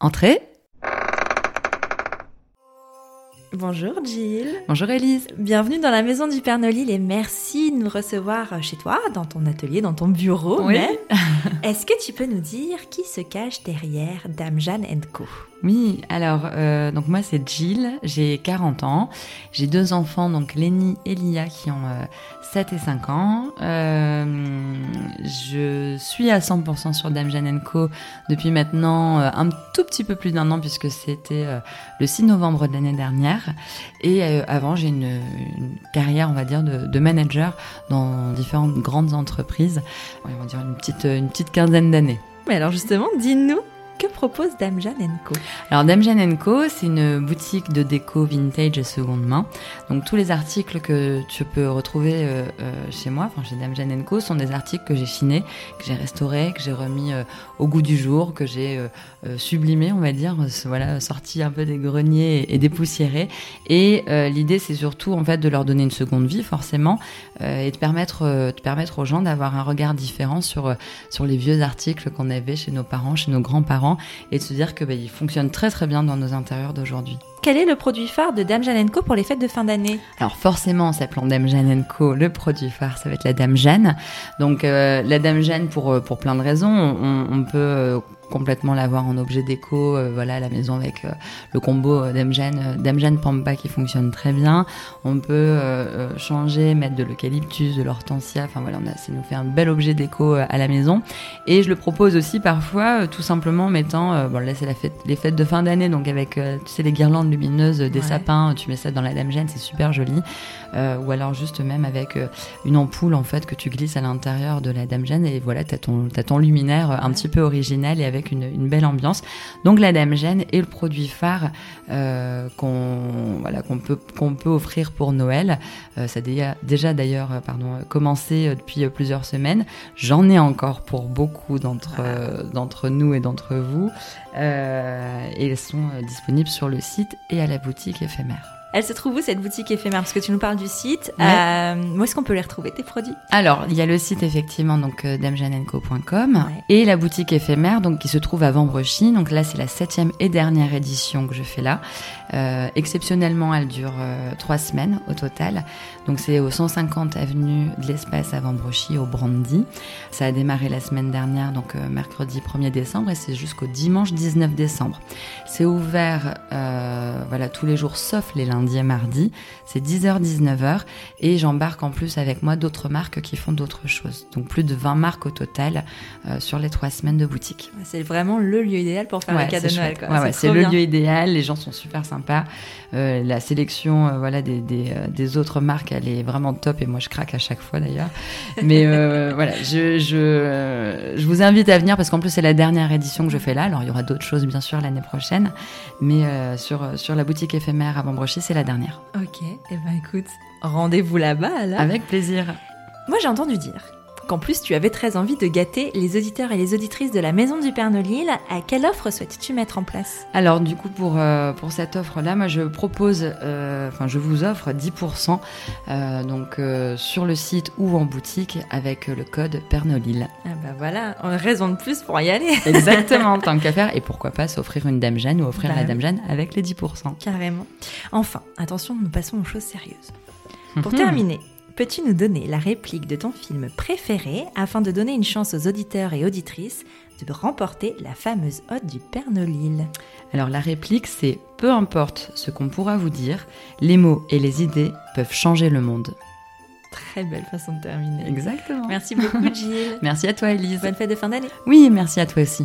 Entrez. Bonjour Jill. Bonjour Elise. Bienvenue dans la maison du Père Nolil et merci de nous recevoir chez toi, dans ton atelier, dans ton bureau. Oui. Est-ce que tu peux nous dire qui se cache derrière Dame Jeanne Co? Oui, alors, euh, donc moi c'est Jill, j'ai 40 ans, j'ai deux enfants, donc Lenny et Lia qui ont euh, 7 et 5 ans. Euh, je suis à 100% sur Dame Co depuis maintenant euh, un tout petit peu plus d'un an puisque c'était euh, le 6 novembre de l'année dernière. Et euh, avant, j'ai une, une carrière, on va dire, de, de manager dans différentes grandes entreprises. On va dire une petite, une petite quinzaine d'années. Mais alors justement, dis-nous, propose Dame Jeanne Co Alors Dame Jeanne Co, c'est une boutique de déco vintage et seconde main. Donc tous les articles que tu peux retrouver euh, euh, chez moi, enfin chez Dame Jeanne Co, sont des articles que j'ai chinés, que j'ai restaurés, que j'ai remis euh, au goût du jour, que j'ai euh, sublimés, on va dire, voilà, sorti un peu des greniers et, et dépoussiérés. Et l'idée, c'est surtout en fait de leur donner une seconde vie, forcément, et de permettre, de permettre aux gens d'avoir un regard différent sur sur les vieux articles qu'on avait chez nos parents, chez nos grands-parents et de se dire que bah, ils fonctionnent très très bien dans nos intérieurs d'aujourd'hui. Quel est le produit phare de Dame Jeanne Co pour les fêtes de fin d'année? Alors forcément, en s'appelant Dame Jeanne Co, le produit phare, ça va être la Dame Jeanne. Donc euh, la Dame Jeanne pour euh, pour plein de raisons, on, on peut euh, complètement l'avoir en objet déco, euh, voilà à la maison avec euh, le combo euh, Dame Jeanne Pampa qui fonctionne très bien. On peut euh, changer, mettre de l'eucalyptus, de l'hortensia, enfin voilà, on a, ça nous fait un bel objet déco à la maison. Et je le propose aussi parfois, tout simplement en mettant, bon là c'est la fête, les fêtes de fin d'année, donc avec tu sais les guirlandes lumineuses des Ouais. sapins, tu mets ça dans la Dame Jeanne, c'est super joli. Ou alors juste même avec une ampoule en fait que tu glisses à l'intérieur de la Dame Jeanne et voilà t'as ton ton luminaire un petit peu original et avec une, une belle ambiance. Donc la Dame Jeanne est le produit phare euh, qu'on voilà qu'on peut qu'on peut offrir pour Noël. Euh, ça a déjà, déjà d'ailleurs euh, pardon commencé depuis plusieurs semaines. J'en ai encore pour beaucoup d'entre d'entre nous et d'entre vous et elles sont disponibles sur le site et à la boutique éphémère. Elle se trouve où cette boutique éphémère? Parce que tu nous parles du site. Ouais. Euh, où est-ce qu'on peut les retrouver, tes produits? Alors, il y a le site effectivement donc euh, damejanenco.com Ouais. et la boutique éphémère donc qui se trouve à Vambrechy. Donc là, c'est la septième et dernière édition que je fais là. Euh, exceptionnellement, elle dure euh, trois semaines au total. Donc c'est au 150 avenue de l'Espace à Vambrechy au Brandy. Ça a démarré la semaine dernière, donc euh, mercredi 1er décembre et c'est jusqu'au dimanche 19 décembre. C'est ouvert euh, voilà tous les jours sauf les lundis et mardis. C'est 10h 19h et j'embarque en plus avec moi d'autres marques qui font d'autres choses. Donc plus de 20 marques au total euh, sur les trois semaines de boutique. C'est vraiment le lieu idéal pour faire Ouais, les cadeaux de c'est Noël. Ouais, ouais, c'est le bien. lieu idéal. Les gens sont super sympas. Euh, la sélection, euh, voilà, des, des, des autres marques, elle est vraiment top et moi je craque à chaque fois d'ailleurs. Mais voilà, je, je, je vous invite à venir parce qu'en plus c'est la dernière édition que je fais là. Alors il y aura d'autres choses bien sûr l'année prochaine, mais sur sur la boutique éphémère à Vambrechy, c'est la dernière. Ok, et ben écoute, rendez-vous là-bas alors. Avec plaisir. Moi j'ai entendu dire qu'en plus tu avais très envie de gâter les auditeurs et les auditrices de la Maison du Père Nolil. À quelle offre souhaites-tu mettre en place? Alors du coup pour euh, pour cette offre là, moi je propose, euh, enfin je vous offre 10% euh, donc sur le site ou en boutique avec le code Pernolil. Ah bah voilà, raison de plus pour y aller. Exactement, tant qu'à faire et pourquoi pas s'offrir une Dame Jeanne ou offrir Bah la oui. Dame Jeanne avec les 10%. Carrément. Enfin, attention, nous passons aux choses sérieuses. Pour Mhm. terminer, peux-tu nous donner la réplique de ton film préféré afin de donner une chance aux auditeurs et auditrices de remporter la fameuse hotte du Père Nolil. Alors la réplique, c'est peu importe ce qu'on pourra vous dire, les mots et les idées peuvent changer le monde. Très belle façon de terminer. Exactement. Merci beaucoup, Gilles. merci à toi, Elise. Bonne fête de fin d'année. Oui, merci à toi aussi.